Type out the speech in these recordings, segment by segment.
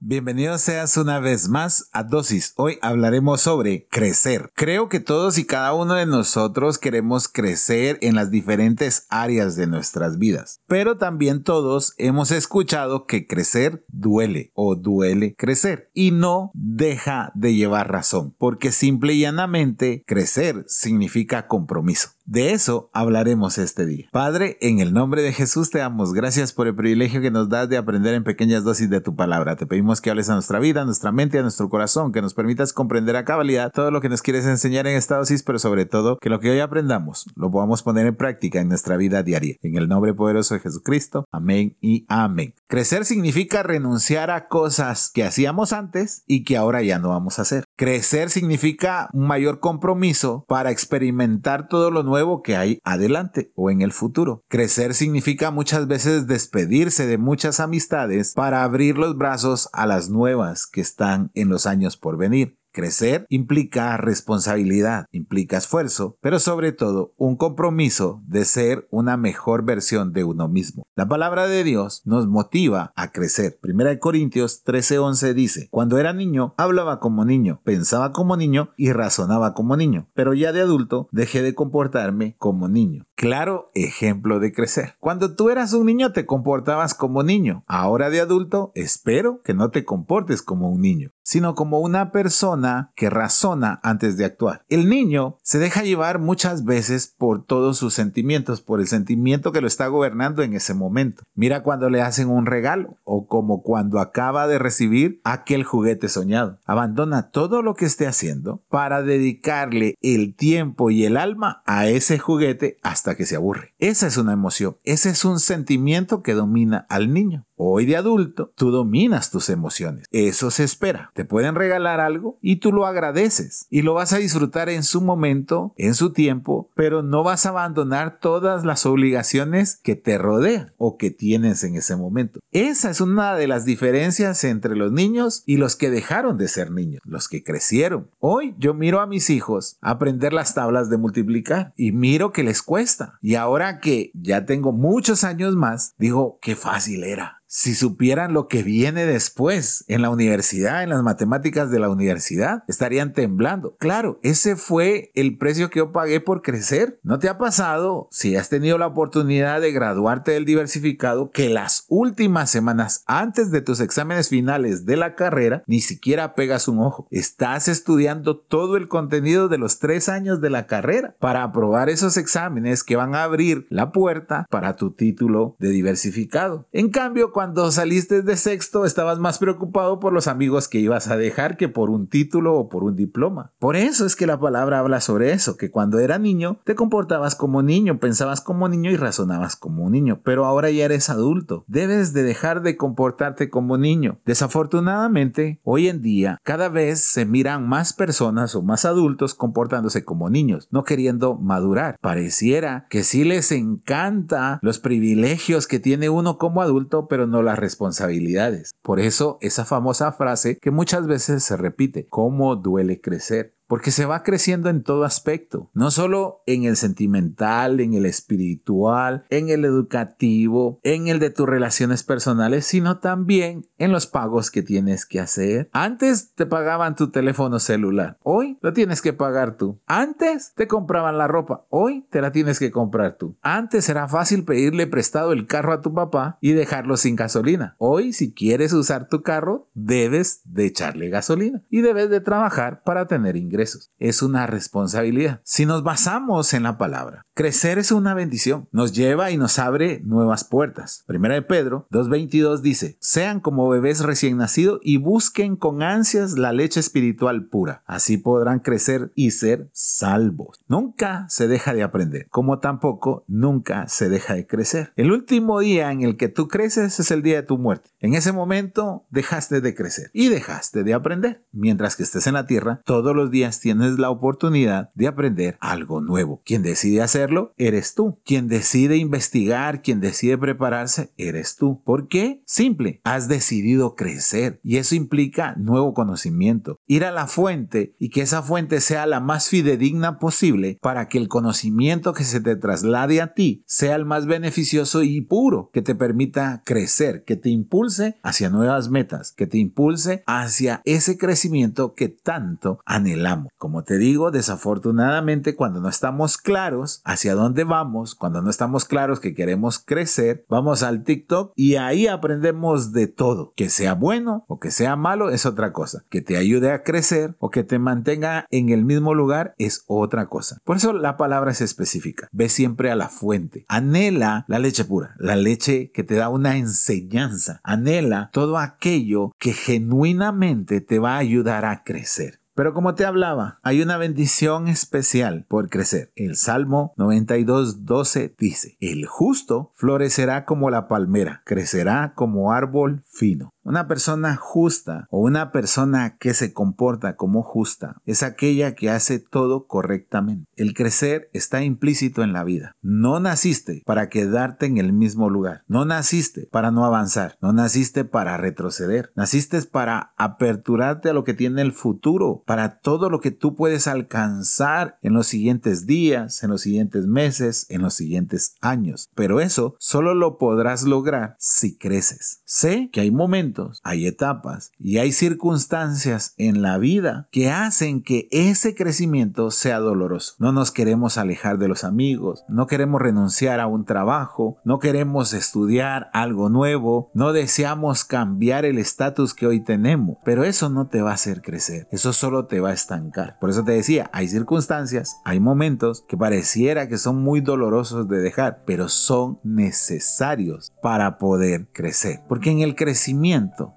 Bienvenidos seas una vez más a Dosis. Hoy hablaremos sobre crecer. Creo que todos y cada uno de nosotros queremos crecer en las diferentes áreas de nuestras vidas, pero también todos hemos escuchado que crecer duele o duele crecer y no deja de llevar razón, porque simple y llanamente crecer significa compromiso. De eso hablaremos este día. Padre, en el nombre de Jesús te damos gracias por el privilegio que nos das de aprender en pequeñas dosis de tu palabra. Te pedimos que hables a nuestra vida, a nuestra mente a nuestro corazón, que nos permitas comprender a cabalidad todo lo que nos quieres enseñar en esta dosis, pero sobre todo que lo que hoy aprendamos lo podamos poner en práctica en nuestra vida diaria. En el nombre poderoso de Jesucristo. Amén y amén. Crecer significa renunciar a cosas que hacíamos antes y que ahora ya no vamos a hacer. Crecer significa un mayor compromiso para experimentar todo lo nuevo que hay adelante o en el futuro. Crecer significa muchas veces despedirse de muchas amistades para abrir los brazos a las nuevas que están en los años por venir. Crecer implica responsabilidad, implica esfuerzo, pero sobre todo un compromiso de ser una mejor versión de uno mismo. La palabra de Dios nos motiva a crecer. Primera de Corintios 13:11 dice, cuando era niño hablaba como niño, pensaba como niño y razonaba como niño, pero ya de adulto dejé de comportarme como niño. Claro ejemplo de crecer. Cuando tú eras un niño te comportabas como niño, ahora de adulto espero que no te comportes como un niño sino como una persona que razona antes de actuar. El niño se deja llevar muchas veces por todos sus sentimientos, por el sentimiento que lo está gobernando en ese momento. Mira cuando le hacen un regalo o como cuando acaba de recibir aquel juguete soñado. Abandona todo lo que esté haciendo para dedicarle el tiempo y el alma a ese juguete hasta que se aburre. Esa es una emoción, ese es un sentimiento que domina al niño. Hoy de adulto, tú dominas tus emociones. Eso se espera. Te pueden regalar algo y tú lo agradeces y lo vas a disfrutar en su momento, en su tiempo, pero no vas a abandonar todas las obligaciones que te rodean o que tienes en ese momento. Esa es una de las diferencias entre los niños y los que dejaron de ser niños, los que crecieron. Hoy yo miro a mis hijos aprender las tablas de multiplicar y miro que les cuesta. Y ahora que ya tengo muchos años más, digo, qué fácil era si supieran lo que viene después en la universidad, en las matemáticas de la universidad, estarían temblando. Claro, ese fue el precio que yo pagué por crecer. ¿No te ha pasado, si has tenido la oportunidad de graduarte del diversificado, que las últimas semanas antes de tus exámenes finales de la carrera ni siquiera pegas un ojo? Estás estudiando todo el contenido de los tres años de la carrera para aprobar esos exámenes que van a abrir la puerta para tu título de diversificado. En cambio, cuando saliste de sexto estabas más preocupado por los amigos que ibas a dejar que por un título o por un diploma. Por eso es que la palabra habla sobre eso, que cuando era niño te comportabas como niño, pensabas como niño y razonabas como un niño, pero ahora ya eres adulto. Debes de dejar de comportarte como niño. Desafortunadamente, hoy en día cada vez se miran más personas o más adultos comportándose como niños, no queriendo madurar. Pareciera que sí les encanta los privilegios que tiene uno como adulto, pero no las responsabilidades. Por eso esa famosa frase que muchas veces se repite, ¿cómo duele crecer? porque se va creciendo en todo aspecto, no solo en el sentimental, en el espiritual, en el educativo, en el de tus relaciones personales, sino también en los pagos que tienes que hacer. Antes te pagaban tu teléfono celular, hoy lo tienes que pagar tú. Antes te compraban la ropa, hoy te la tienes que comprar tú. Antes era fácil pedirle prestado el carro a tu papá y dejarlo sin gasolina. Hoy si quieres usar tu carro, debes de echarle gasolina y debes de trabajar para tener ingresos es una responsabilidad. Si nos basamos en la palabra, crecer es una bendición. Nos lleva y nos abre nuevas puertas. Primera de Pedro 2.22 dice, sean como bebés recién nacidos y busquen con ansias la leche espiritual pura. Así podrán crecer y ser salvos. Nunca se deja de aprender, como tampoco nunca se deja de crecer. El último día en el que tú creces es el día de tu muerte. En ese momento dejaste de crecer y dejaste de aprender. Mientras que estés en la tierra, todos los días tienes la oportunidad de aprender algo nuevo. Quien decide hacerlo, eres tú. Quien decide investigar, quien decide prepararse, eres tú. ¿Por qué? Simple, has decidido crecer y eso implica nuevo conocimiento. Ir a la fuente y que esa fuente sea la más fidedigna posible para que el conocimiento que se te traslade a ti sea el más beneficioso y puro, que te permita crecer, que te impulse hacia nuevas metas, que te impulse hacia ese crecimiento que tanto anhelamos. Como te digo, desafortunadamente cuando no estamos claros hacia dónde vamos, cuando no estamos claros que queremos crecer, vamos al TikTok y ahí aprendemos de todo. Que sea bueno o que sea malo es otra cosa. Que te ayude a crecer o que te mantenga en el mismo lugar es otra cosa. Por eso la palabra es específica. Ve siempre a la fuente. Anhela la leche pura, la leche que te da una enseñanza. Anhela todo aquello que genuinamente te va a ayudar a crecer. Pero como te hablaba, hay una bendición especial por crecer. El Salmo 92.12 dice, el justo florecerá como la palmera, crecerá como árbol fino. Una persona justa o una persona que se comporta como justa es aquella que hace todo correctamente. El crecer está implícito en la vida. No naciste para quedarte en el mismo lugar. No naciste para no avanzar. No naciste para retroceder. Naciste para aperturarte a lo que tiene el futuro, para todo lo que tú puedes alcanzar en los siguientes días, en los siguientes meses, en los siguientes años. Pero eso solo lo podrás lograr si creces. Sé que hay momentos hay etapas y hay circunstancias en la vida que hacen que ese crecimiento sea doloroso. No nos queremos alejar de los amigos, no queremos renunciar a un trabajo, no queremos estudiar algo nuevo, no deseamos cambiar el estatus que hoy tenemos, pero eso no te va a hacer crecer, eso solo te va a estancar. Por eso te decía, hay circunstancias, hay momentos que pareciera que son muy dolorosos de dejar, pero son necesarios para poder crecer, porque en el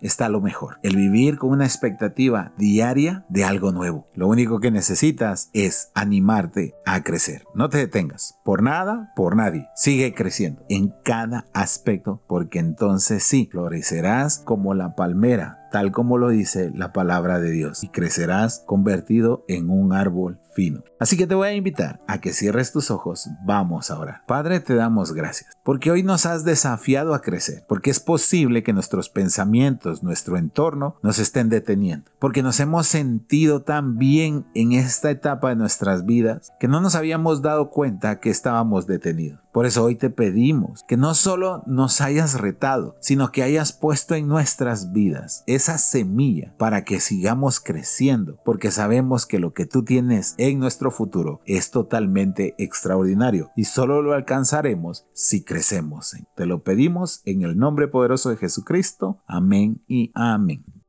está lo mejor. El vivir con una expectativa diaria de algo nuevo. Lo único que necesitas es animarte a crecer. No te detengas. Por nada, por nadie. Sigue creciendo en cada aspecto porque entonces sí, florecerás como la palmera tal como lo dice la palabra de Dios, y crecerás convertido en un árbol fino. Así que te voy a invitar a que cierres tus ojos, vamos a orar. Padre, te damos gracias, porque hoy nos has desafiado a crecer, porque es posible que nuestros pensamientos, nuestro entorno, nos estén deteniendo, porque nos hemos sentido tan bien en esta etapa de nuestras vidas que no nos habíamos dado cuenta que estábamos detenidos. Por eso hoy te pedimos que no solo nos hayas retado, sino que hayas puesto en nuestras vidas esa semilla para que sigamos creciendo, porque sabemos que lo que tú tienes en nuestro futuro es totalmente extraordinario y solo lo alcanzaremos si crecemos. Te lo pedimos en el nombre poderoso de Jesucristo. Amén y amén.